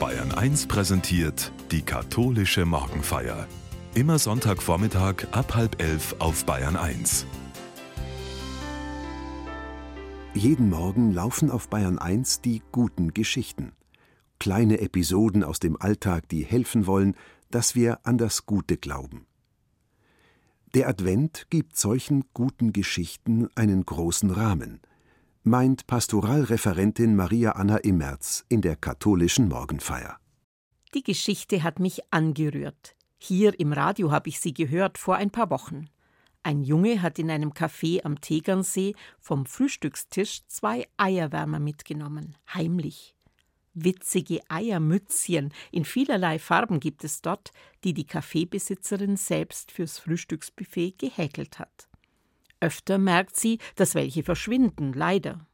Bayern 1 präsentiert die katholische Morgenfeier. Immer Sonntagvormittag ab halb elf auf Bayern 1. Jeden Morgen laufen auf Bayern 1 die guten Geschichten. Kleine Episoden aus dem Alltag, die helfen wollen, dass wir an das Gute glauben. Der Advent gibt solchen guten Geschichten einen großen Rahmen, meint Pastoralreferentin Maria Anna Immerz in der katholischen Morgenfeier. Die Geschichte hat mich angerührt. Hier im Radio habe ich sie gehört vor ein paar Wochen. Ein Junge hat in einem Café am Tegernsee vom Frühstückstisch zwei Eierwärmer mitgenommen, heimlich. Witzige Eiermützchen in vielerlei Farben gibt es dort, die die Kaffeebesitzerin selbst fürs Frühstücksbuffet gehäkelt hat. Öfter merkt sie, dass welche verschwinden, leider.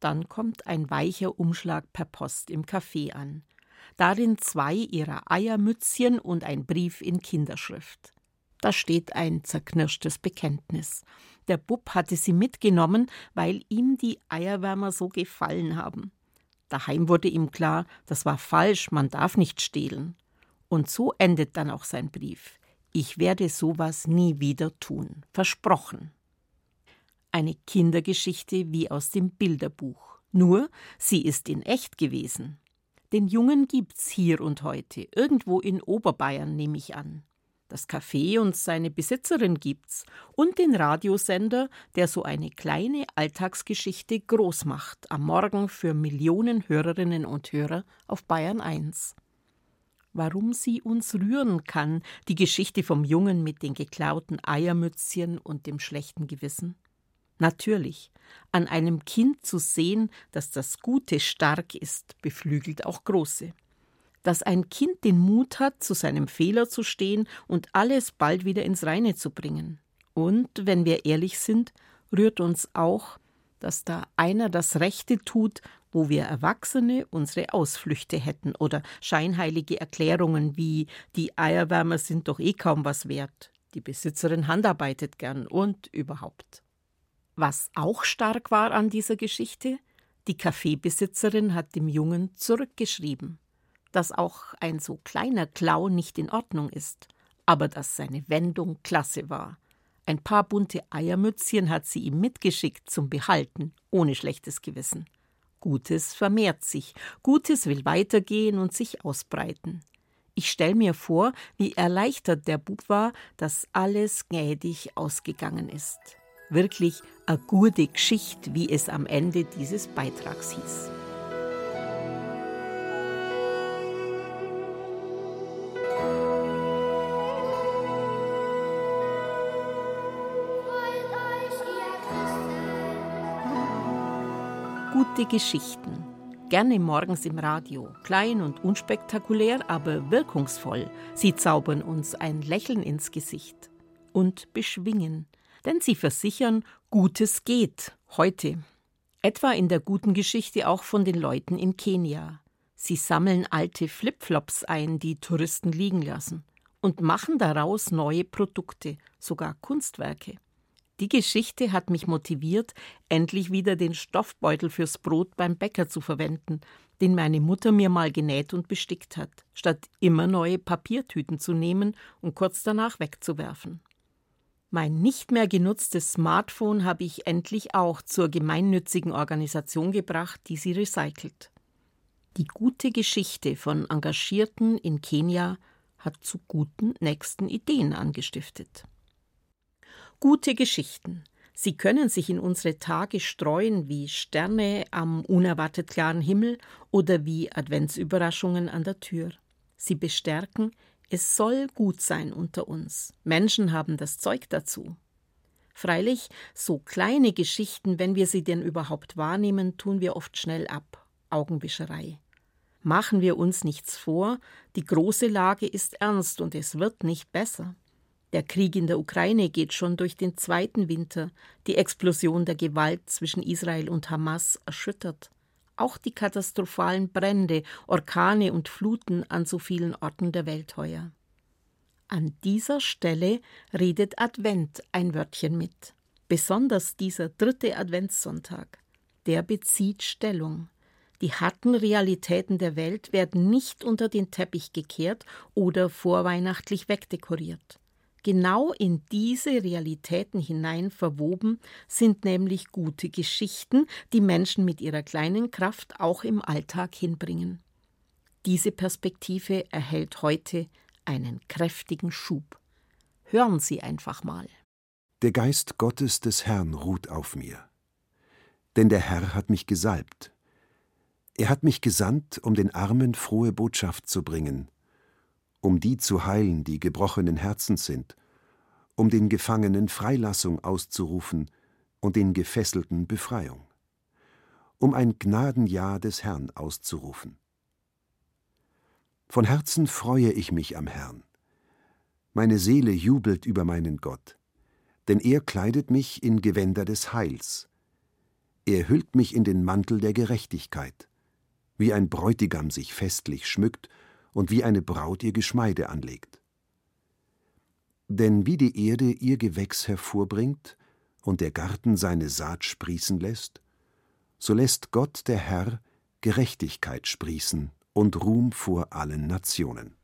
Dann kommt ein weicher Umschlag per Post im Café an. Darin zwei ihrer Eiermützchen und ein Brief in Kinderschrift. Da steht ein zerknirschtes Bekenntnis. Der Bub hatte sie mitgenommen, weil ihm die Eierwärmer so gefallen haben. Daheim wurde ihm klar, das war falsch, man darf nicht stehlen. Und so endet dann auch sein Brief. Ich werde sowas nie wieder tun. Versprochen. Eine Kindergeschichte wie aus dem Bilderbuch. Nur, sie ist in echt gewesen. Den Jungen gibt's hier und heute, irgendwo in Oberbayern, nehme ich an. Das Café und seine Besitzerin gibt's und den Radiosender, der so eine kleine Alltagsgeschichte groß macht, am Morgen für Millionen Hörerinnen und Hörer auf Bayern 1. Warum sie uns rühren kann, die Geschichte vom Jungen mit den geklauten Eiermützchen und dem schlechten Gewissen? Natürlich, an einem Kind zu sehen, dass das Gute stark ist, beflügelt auch Große dass ein Kind den Mut hat, zu seinem Fehler zu stehen und alles bald wieder ins Reine zu bringen. Und, wenn wir ehrlich sind, rührt uns auch, dass da einer das Rechte tut, wo wir Erwachsene unsere Ausflüchte hätten oder scheinheilige Erklärungen wie die Eierwärmer sind doch eh kaum was wert, die Besitzerin handarbeitet gern und überhaupt. Was auch stark war an dieser Geschichte, die Kaffeebesitzerin hat dem Jungen zurückgeschrieben dass auch ein so kleiner Klau nicht in Ordnung ist, aber dass seine Wendung klasse war. Ein paar bunte Eiermützchen hat sie ihm mitgeschickt zum Behalten, ohne schlechtes Gewissen. Gutes vermehrt sich, Gutes will weitergehen und sich ausbreiten. Ich stell mir vor, wie erleichtert der Bub war, dass alles gnädig ausgegangen ist. Wirklich a gute Geschichte, wie es am Ende dieses Beitrags hieß. Gute Geschichten. Gerne morgens im Radio. Klein und unspektakulär, aber wirkungsvoll. Sie zaubern uns ein Lächeln ins Gesicht. Und beschwingen. Denn sie versichern, Gutes geht. Heute. Etwa in der guten Geschichte auch von den Leuten in Kenia. Sie sammeln alte Flipflops ein, die Touristen liegen lassen. Und machen daraus neue Produkte, sogar Kunstwerke. Die Geschichte hat mich motiviert, endlich wieder den Stoffbeutel fürs Brot beim Bäcker zu verwenden, den meine Mutter mir mal genäht und bestickt hat, statt immer neue Papiertüten zu nehmen und kurz danach wegzuwerfen. Mein nicht mehr genutztes Smartphone habe ich endlich auch zur gemeinnützigen Organisation gebracht, die sie recycelt. Die gute Geschichte von Engagierten in Kenia hat zu guten nächsten Ideen angestiftet. Gute Geschichten. Sie können sich in unsere Tage streuen wie Sterne am unerwartet klaren Himmel oder wie Adventsüberraschungen an der Tür. Sie bestärken, es soll gut sein unter uns. Menschen haben das Zeug dazu. Freilich, so kleine Geschichten, wenn wir sie denn überhaupt wahrnehmen, tun wir oft schnell ab. Augenwischerei. Machen wir uns nichts vor, die große Lage ist ernst und es wird nicht besser. Der Krieg in der Ukraine geht schon durch den zweiten Winter. Die Explosion der Gewalt zwischen Israel und Hamas erschüttert. Auch die katastrophalen Brände, Orkane und Fluten an so vielen Orten der Welt heuer. An dieser Stelle redet Advent ein Wörtchen mit. Besonders dieser dritte Adventssonntag. Der bezieht Stellung. Die harten Realitäten der Welt werden nicht unter den Teppich gekehrt oder vorweihnachtlich wegdekoriert. Genau in diese Realitäten hinein verwoben sind nämlich gute Geschichten, die Menschen mit ihrer kleinen Kraft auch im Alltag hinbringen. Diese Perspektive erhält heute einen kräftigen Schub. Hören Sie einfach mal. Der Geist Gottes des Herrn ruht auf mir. Denn der Herr hat mich gesalbt. Er hat mich gesandt, um den Armen frohe Botschaft zu bringen, um die zu heilen, die gebrochenen Herzens sind, um den Gefangenen Freilassung auszurufen und den Gefesselten Befreiung, um ein Gnadenjahr des Herrn auszurufen. Von Herzen freue ich mich am Herrn. Meine Seele jubelt über meinen Gott, denn er kleidet mich in Gewänder des Heils. Er hüllt mich in den Mantel der Gerechtigkeit, wie ein Bräutigam sich festlich schmückt und wie eine Braut ihr Geschmeide anlegt. Denn wie die Erde ihr Gewächs hervorbringt und der Garten seine Saat sprießen lässt, so lässt Gott der Herr Gerechtigkeit sprießen und Ruhm vor allen Nationen.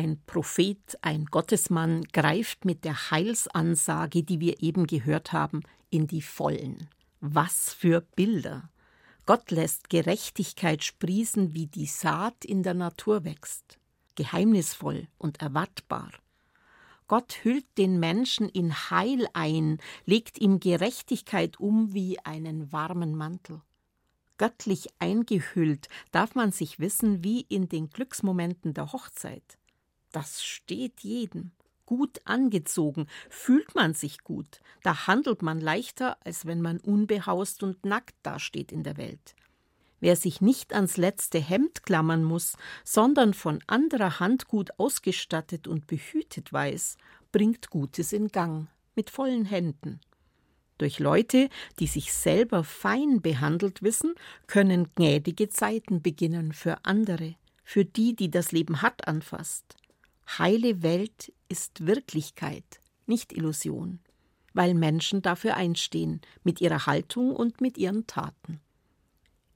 Ein Prophet, ein Gottesmann greift mit der Heilsansage, die wir eben gehört haben, in die Vollen. Was für Bilder! Gott lässt Gerechtigkeit sprießen, wie die Saat in der Natur wächst, geheimnisvoll und erwartbar. Gott hüllt den Menschen in Heil ein, legt ihm Gerechtigkeit um wie einen warmen Mantel. Göttlich eingehüllt darf man sich wissen wie in den Glücksmomenten der Hochzeit. Das steht jedem. Gut angezogen, fühlt man sich gut, da handelt man leichter, als wenn man unbehaust und nackt dasteht in der Welt. Wer sich nicht ans letzte Hemd klammern muss, sondern von anderer Hand gut ausgestattet und behütet weiß, bringt Gutes in Gang, mit vollen Händen. Durch Leute, die sich selber fein behandelt wissen, können gnädige Zeiten beginnen für andere, für die, die das Leben hart anfasst. Heile Welt ist Wirklichkeit, nicht Illusion, weil Menschen dafür einstehen, mit ihrer Haltung und mit ihren Taten.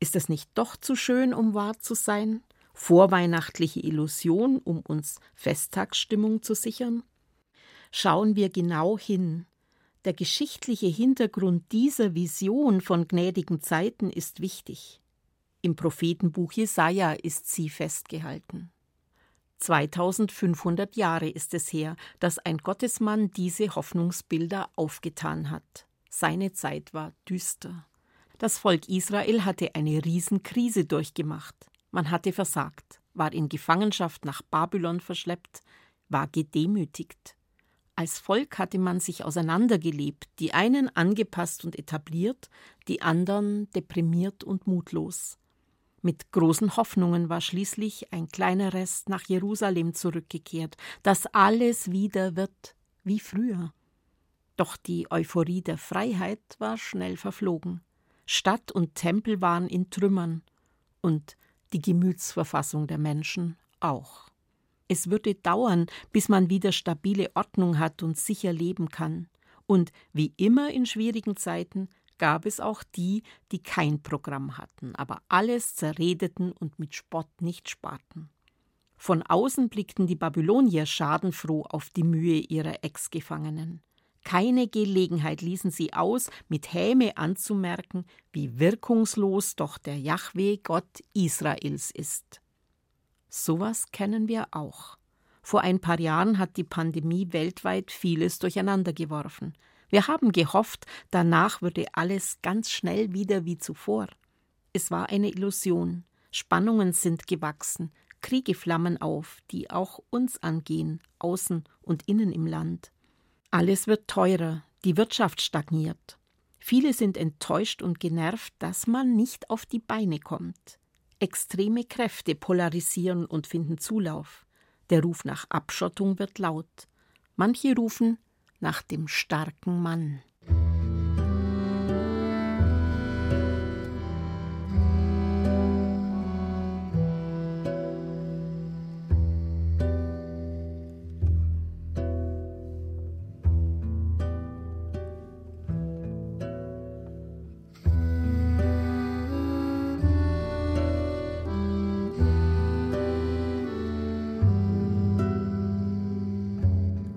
Ist es nicht doch zu schön, um wahr zu sein? Vorweihnachtliche Illusion, um uns Festtagsstimmung zu sichern? Schauen wir genau hin. Der geschichtliche Hintergrund dieser Vision von gnädigen Zeiten ist wichtig. Im Prophetenbuch Jesaja ist sie festgehalten. 2500 Jahre ist es her, dass ein Gottesmann diese Hoffnungsbilder aufgetan hat. Seine Zeit war düster. Das Volk Israel hatte eine Riesenkrise durchgemacht. Man hatte versagt, war in Gefangenschaft nach Babylon verschleppt, war gedemütigt. Als Volk hatte man sich auseinandergelebt, die einen angepasst und etabliert, die anderen deprimiert und mutlos. Mit großen Hoffnungen war schließlich ein kleiner Rest nach Jerusalem zurückgekehrt, dass alles wieder wird wie früher. Doch die Euphorie der Freiheit war schnell verflogen. Stadt und Tempel waren in Trümmern und die Gemütsverfassung der Menschen auch. Es würde dauern, bis man wieder stabile Ordnung hat und sicher leben kann. Und wie immer in schwierigen Zeiten gab es auch die, die kein Programm hatten, aber alles zerredeten und mit Spott nicht sparten. Von außen blickten die Babylonier schadenfroh auf die Mühe ihrer Ex-Gefangenen. Keine Gelegenheit ließen sie aus, mit Häme anzumerken, wie wirkungslos doch der Jahwe Gott Israels ist. Sowas kennen wir auch. Vor ein paar Jahren hat die Pandemie weltweit vieles durcheinandergeworfen. Wir haben gehofft, danach würde alles ganz schnell wieder wie zuvor. Es war eine Illusion. Spannungen sind gewachsen, Kriege flammen auf, die auch uns angehen, außen und innen im Land. Alles wird teurer, die Wirtschaft stagniert. Viele sind enttäuscht und genervt, dass man nicht auf die Beine kommt. Extreme Kräfte polarisieren und finden Zulauf. Der Ruf nach Abschottung wird laut. Manche rufen nach dem starken Mann.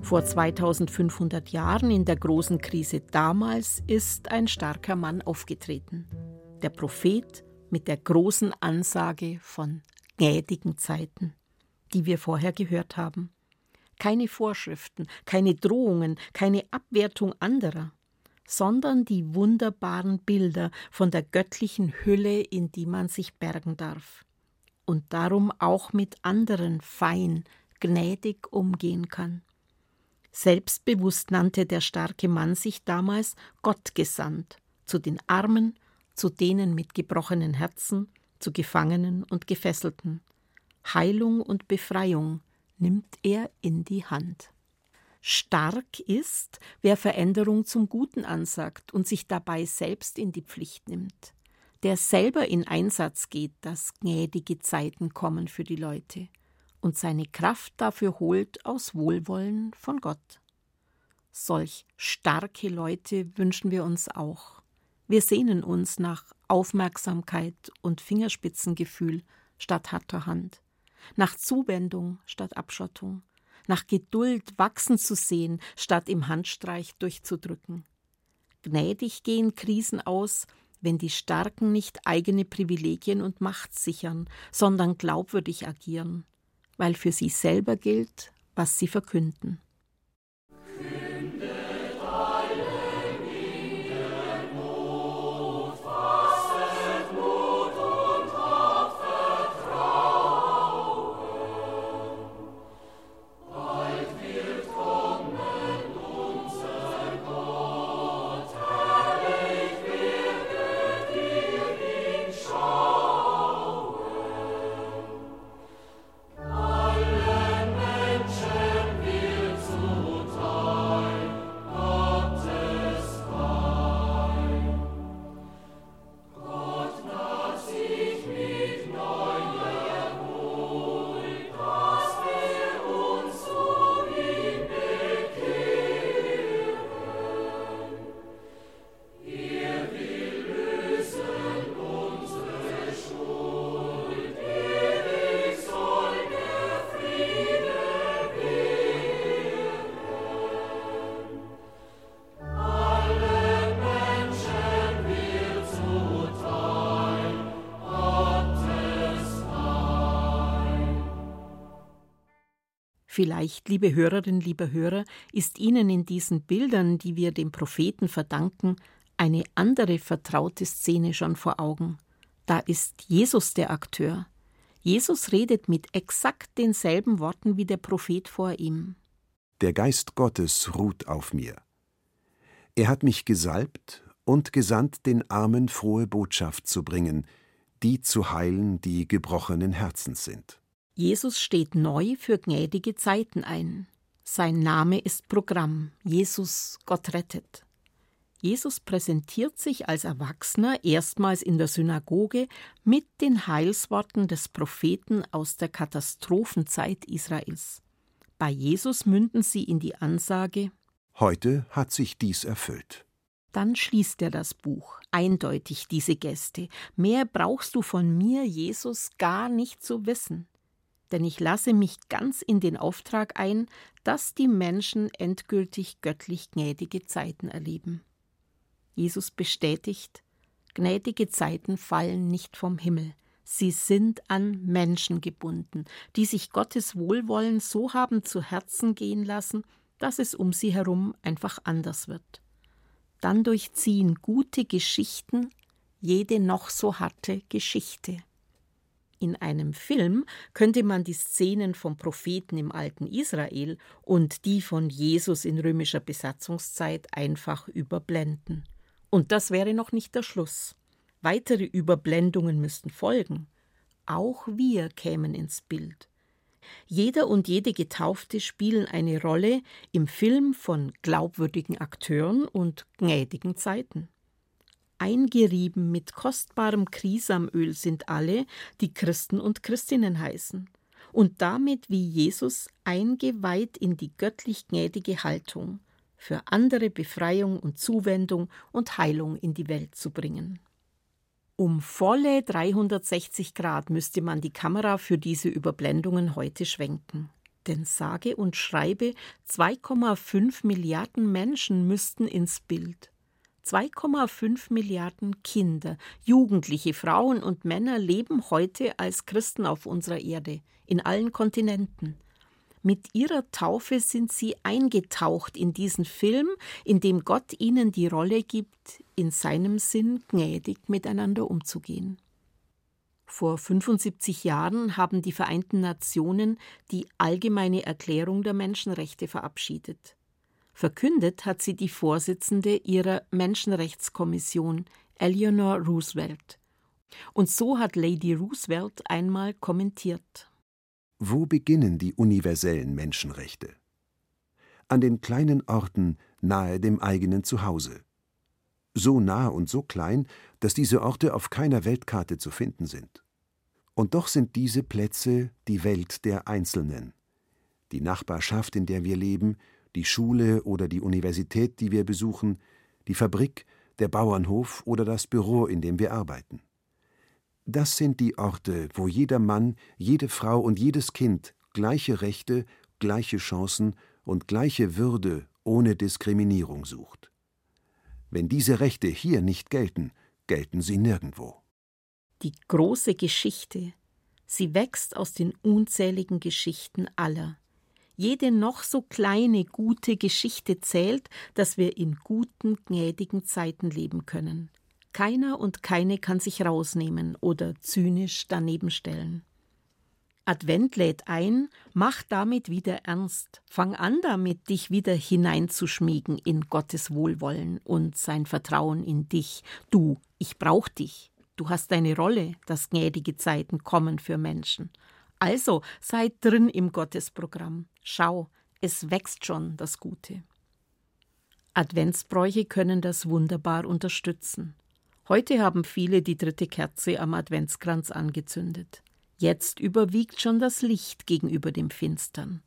Vor 2500 Jahren in der großen Krise damals ist ein starker Mann aufgetreten. Der Prophet mit der großen Ansage von gnädigen Zeiten, die wir vorher gehört haben. Keine Vorschriften, keine Drohungen, keine Abwertung anderer, sondern die wunderbaren Bilder von der göttlichen Hülle, in die man sich bergen darf. Und darum auch mit anderen fein, gnädig umgehen kann. Selbstbewusst nannte der starke Mann sich damals Gott gesandt, zu den Armen, zu denen mit gebrochenen Herzen, zu Gefangenen und Gefesselten. Heilung und Befreiung nimmt er in die Hand. Stark ist, wer Veränderung zum Guten ansagt und sich dabei selbst in die Pflicht nimmt, der selber in Einsatz geht, dass gnädige Zeiten kommen für die Leute und seine Kraft dafür holt aus Wohlwollen von Gott. Solch starke Leute wünschen wir uns auch. Wir sehnen uns nach Aufmerksamkeit und Fingerspitzengefühl statt harter Hand, nach Zuwendung statt Abschottung, nach Geduld wachsen zu sehen, statt im Handstreich durchzudrücken. Gnädig gehen Krisen aus, wenn die Starken nicht eigene Privilegien und Macht sichern, sondern glaubwürdig agieren, weil für sie selber gilt, was sie verkünden. Vielleicht, liebe Hörerinnen, liebe Hörer, ist Ihnen in diesen Bildern, die wir dem Propheten verdanken, eine andere vertraute Szene schon vor Augen. Da ist Jesus der Akteur. Jesus redet mit exakt denselben Worten wie der Prophet vor ihm. Der Geist Gottes ruht auf mir. Er hat mich gesalbt und gesandt, den Armen frohe Botschaft zu bringen, die zu heilen, die gebrochenen Herzens sind. Jesus steht neu für gnädige Zeiten ein. Sein Name ist Programm. Jesus, Gott rettet. Jesus präsentiert sich als Erwachsener erstmals in der Synagoge mit den Heilsworten des Propheten aus der Katastrophenzeit Israels. Bei Jesus münden sie in die Ansage Heute hat sich dies erfüllt. Dann schließt er das Buch, eindeutig diese Gäste. Mehr brauchst du von mir, Jesus, gar nicht zu wissen. Denn ich lasse mich ganz in den Auftrag ein, dass die Menschen endgültig göttlich gnädige Zeiten erleben. Jesus bestätigt, gnädige Zeiten fallen nicht vom Himmel, sie sind an Menschen gebunden, die sich Gottes Wohlwollen so haben zu Herzen gehen lassen, dass es um sie herum einfach anders wird. Dann durchziehen gute Geschichten jede noch so harte Geschichte. In einem Film könnte man die Szenen vom Propheten im alten Israel und die von Jesus in römischer Besatzungszeit einfach überblenden. Und das wäre noch nicht der Schluss. Weitere Überblendungen müssten folgen. Auch wir kämen ins Bild. Jeder und jede Getaufte spielen eine Rolle im Film von glaubwürdigen Akteuren und gnädigen Zeiten. Eingerieben mit kostbarem Krisamöl sind alle, die Christen und Christinnen heißen, und damit wie Jesus eingeweiht in die göttlich gnädige Haltung, für andere Befreiung und Zuwendung und Heilung in die Welt zu bringen. Um volle 360 Grad müsste man die Kamera für diese Überblendungen heute schwenken. Denn sage und schreibe 2,5 Milliarden Menschen müssten ins Bild. 2,5 Milliarden Kinder, Jugendliche, Frauen und Männer leben heute als Christen auf unserer Erde, in allen Kontinenten. Mit ihrer Taufe sind sie eingetaucht in diesen Film, in dem Gott ihnen die Rolle gibt, in seinem Sinn gnädig miteinander umzugehen. Vor 75 Jahren haben die Vereinten Nationen die Allgemeine Erklärung der Menschenrechte verabschiedet. Verkündet hat sie die Vorsitzende ihrer Menschenrechtskommission, Eleanor Roosevelt. Und so hat Lady Roosevelt einmal kommentiert. Wo beginnen die universellen Menschenrechte? An den kleinen Orten nahe dem eigenen Zuhause. So nah und so klein, dass diese Orte auf keiner Weltkarte zu finden sind. Und doch sind diese Plätze die Welt der Einzelnen. Die Nachbarschaft, in der wir leben, die Schule oder die Universität, die wir besuchen, die Fabrik, der Bauernhof oder das Büro, in dem wir arbeiten. Das sind die Orte, wo jeder Mann, jede Frau und jedes Kind gleiche Rechte, gleiche Chancen und gleiche Würde ohne Diskriminierung sucht. Wenn diese Rechte hier nicht gelten, gelten sie nirgendwo. Die große Geschichte, sie wächst aus den unzähligen Geschichten aller, jede noch so kleine gute Geschichte zählt, dass wir in guten, gnädigen Zeiten leben können. Keiner und keine kann sich rausnehmen oder zynisch daneben stellen. Advent lädt ein, mach damit wieder ernst. Fang an damit, dich wieder hineinzuschmiegen in Gottes Wohlwollen und sein Vertrauen in dich. Du, ich brauch dich. Du hast deine Rolle, dass gnädige Zeiten kommen für Menschen. Also seid drin im Gottesprogramm. Schau, es wächst schon das Gute. Adventsbräuche können das wunderbar unterstützen. Heute haben viele die dritte Kerze am Adventskranz angezündet. Jetzt überwiegt schon das Licht gegenüber dem Finstern.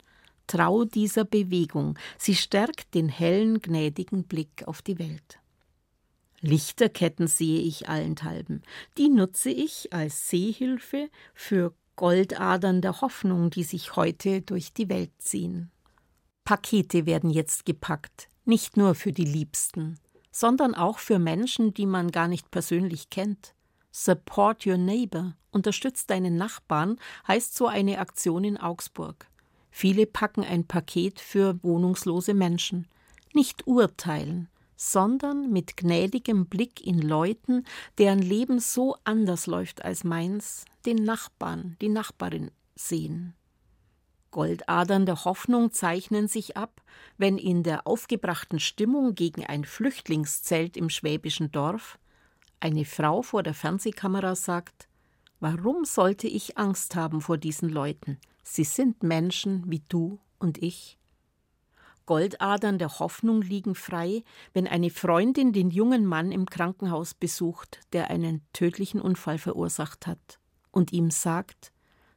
Trau dieser Bewegung, sie stärkt den hellen, gnädigen Blick auf die Welt. Lichterketten sehe ich allenthalben. Die nutze ich als Sehhilfe für Goldadern der Hoffnung, die sich heute durch die Welt ziehen. Pakete werden jetzt gepackt, nicht nur für die Liebsten, sondern auch für Menschen, die man gar nicht persönlich kennt. Support your neighbor, unterstützt deinen Nachbarn, heißt so eine Aktion in Augsburg. Viele packen ein Paket für wohnungslose Menschen. Nicht urteilen, sondern mit gnädigem Blick in Leuten, deren Leben so anders läuft als meins, den Nachbarn, die Nachbarin sehen. Goldadern der Hoffnung zeichnen sich ab, wenn in der aufgebrachten Stimmung gegen ein Flüchtlingszelt im schwäbischen Dorf eine Frau vor der Fernsehkamera sagt Warum sollte ich Angst haben vor diesen Leuten? Sie sind Menschen wie du und ich. Goldadern der Hoffnung liegen frei, wenn eine Freundin den jungen Mann im Krankenhaus besucht, der einen tödlichen Unfall verursacht hat, und ihm sagt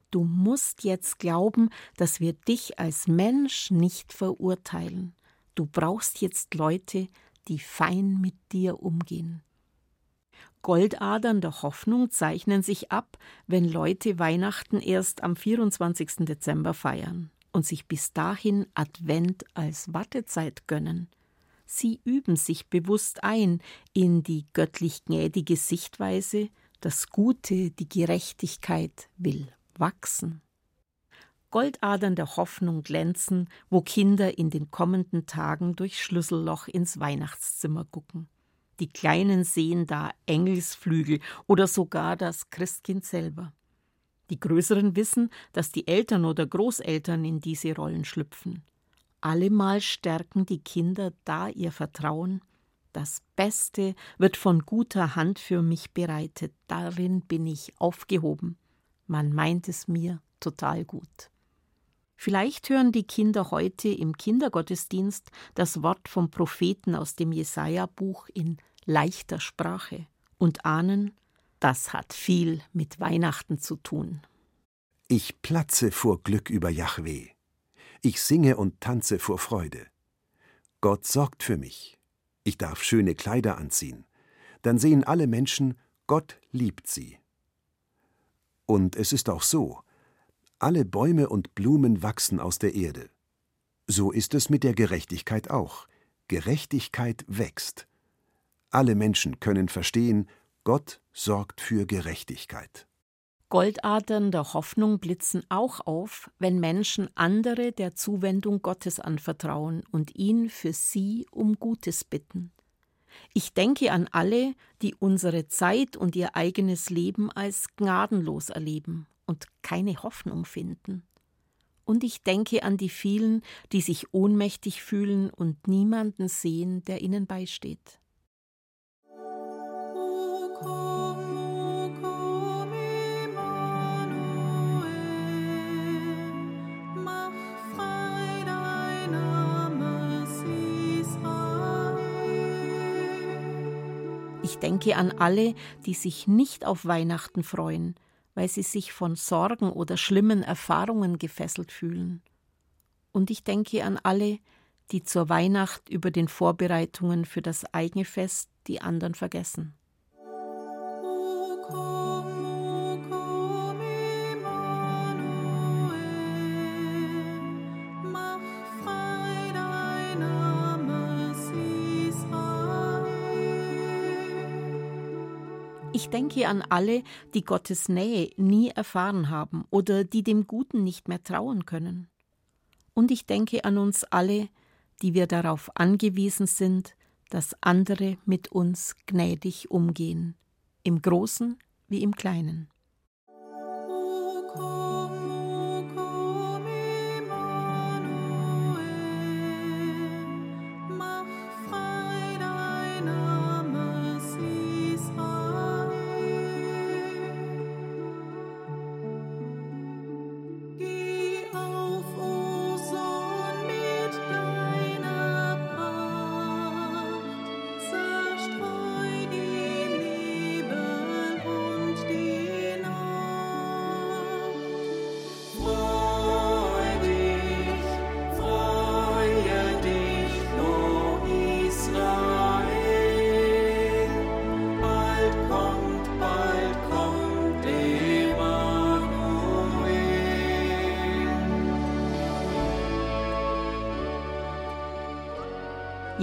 Du musst jetzt glauben, dass wir dich als Mensch nicht verurteilen. Du brauchst jetzt Leute, die fein mit dir umgehen. Goldadern der Hoffnung zeichnen sich ab, wenn Leute Weihnachten erst am 24. Dezember feiern und sich bis dahin Advent als Wartezeit gönnen. Sie üben sich bewusst ein in die göttlich gnädige Sichtweise, das Gute, die Gerechtigkeit will wachsen. Goldadern der Hoffnung glänzen, wo Kinder in den kommenden Tagen durch Schlüsselloch ins Weihnachtszimmer gucken. Die Kleinen sehen da Engelsflügel oder sogar das Christkind selber. Die Größeren wissen, dass die Eltern oder Großeltern in diese Rollen schlüpfen. Allemal stärken die Kinder da ihr Vertrauen. Das Beste wird von guter Hand für mich bereitet, darin bin ich aufgehoben. Man meint es mir total gut. Vielleicht hören die Kinder heute im Kindergottesdienst das Wort vom Propheten aus dem Jesaja-Buch in leichter Sprache und ahnen, das hat viel mit Weihnachten zu tun. Ich platze vor Glück über Jahweh. Ich singe und tanze vor Freude. Gott sorgt für mich. Ich darf schöne Kleider anziehen. Dann sehen alle Menschen, Gott liebt sie. Und es ist auch so, alle Bäume und Blumen wachsen aus der Erde. So ist es mit der Gerechtigkeit auch. Gerechtigkeit wächst. Alle Menschen können verstehen, Gott sorgt für Gerechtigkeit. Goldadern der Hoffnung blitzen auch auf, wenn Menschen andere der Zuwendung Gottes anvertrauen und ihn für sie um Gutes bitten. Ich denke an alle, die unsere Zeit und ihr eigenes Leben als gnadenlos erleben und keine Hoffnung finden. Und ich denke an die vielen, die sich ohnmächtig fühlen und niemanden sehen, der ihnen beisteht. Denke an alle, die sich nicht auf Weihnachten freuen, weil sie sich von Sorgen oder schlimmen Erfahrungen gefesselt fühlen. Und ich denke an alle, die zur Weihnacht über den Vorbereitungen für das eigene Fest die anderen vergessen. Ich denke an alle, die Gottes Nähe nie erfahren haben oder die dem Guten nicht mehr trauen können. Und ich denke an uns alle, die wir darauf angewiesen sind, dass andere mit uns gnädig umgehen, im Großen wie im Kleinen.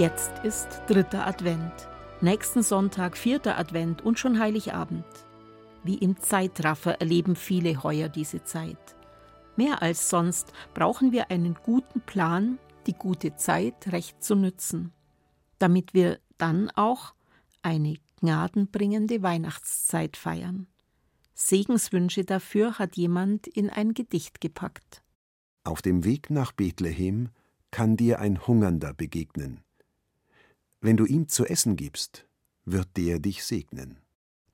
Jetzt ist dritter Advent. Nächsten Sonntag vierter Advent und schon Heiligabend. Wie im Zeitraffer erleben viele heuer diese Zeit. Mehr als sonst brauchen wir einen guten Plan, die gute Zeit recht zu nützen, damit wir dann auch eine gnadenbringende Weihnachtszeit feiern. Segenswünsche dafür hat jemand in ein Gedicht gepackt. Auf dem Weg nach Bethlehem kann dir ein Hungernder begegnen. Wenn du ihm zu essen gibst, wird der dich segnen.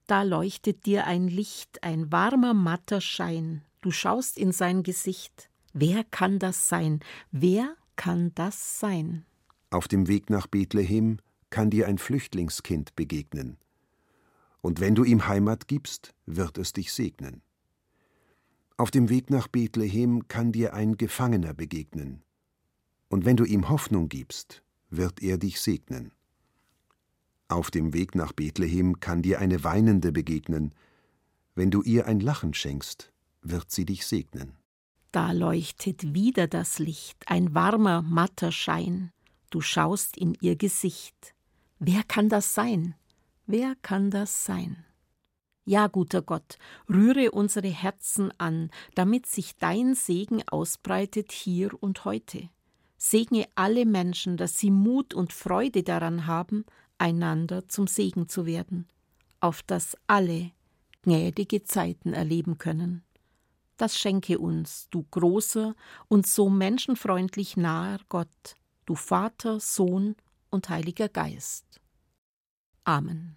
Da leuchtet dir ein Licht, ein warmer, matter Schein. Du schaust in sein Gesicht. Wer kann das sein? Wer kann das sein? Auf dem Weg nach Bethlehem kann dir ein Flüchtlingskind begegnen. Und wenn du ihm Heimat gibst, wird es dich segnen. Auf dem Weg nach Bethlehem kann dir ein Gefangener begegnen. Und wenn du ihm Hoffnung gibst, wird er dich segnen. Auf dem Weg nach Bethlehem kann dir eine Weinende begegnen. Wenn du ihr ein Lachen schenkst, wird sie dich segnen. Da leuchtet wieder das Licht, ein warmer, matter Schein. Du schaust in ihr Gesicht. Wer kann das sein? Wer kann das sein? Ja, guter Gott, rühre unsere Herzen an, damit sich dein Segen ausbreitet hier und heute. Segne alle Menschen, dass sie Mut und Freude daran haben, einander zum Segen zu werden, auf dass alle gnädige Zeiten erleben können. Das schenke uns, du großer und so menschenfreundlich naher Gott, du Vater, Sohn und Heiliger Geist. Amen.